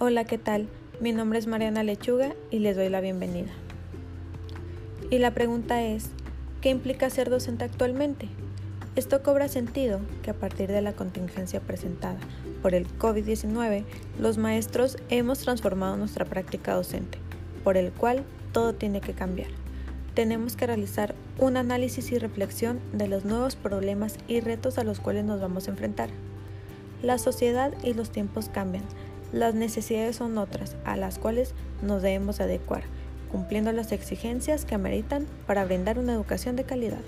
Hola, ¿qué tal? Mi nombre es Mariana Lechuga y les doy la bienvenida. Y la pregunta es, ¿qué implica ser docente actualmente? Esto cobra sentido que a partir de la contingencia presentada por el COVID-19, los maestros hemos transformado nuestra práctica docente, por el cual todo tiene que cambiar. Tenemos que realizar un análisis y reflexión de los nuevos problemas y retos a los cuales nos vamos a enfrentar. La sociedad y los tiempos cambian, las necesidades son otras, a las cuales nos debemos adecuar, cumpliendo las exigencias que ameritan para brindar una educación de calidad.